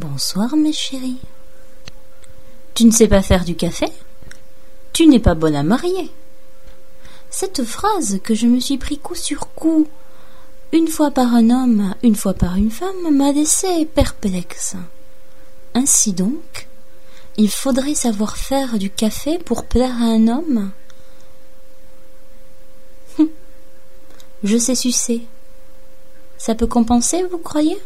Bonsoir, mes chéris. Tu ne sais pas faire du café? Tu n'es pas bonne à marier. Cette phrase que je me suis pris coup sur coup, une fois par un homme, une fois par une femme, m'a laissé perplexe. Ainsi donc, il faudrait savoir faire du café pour plaire à un homme? Hum, je sais sucer. Ça peut compenser, vous croyez?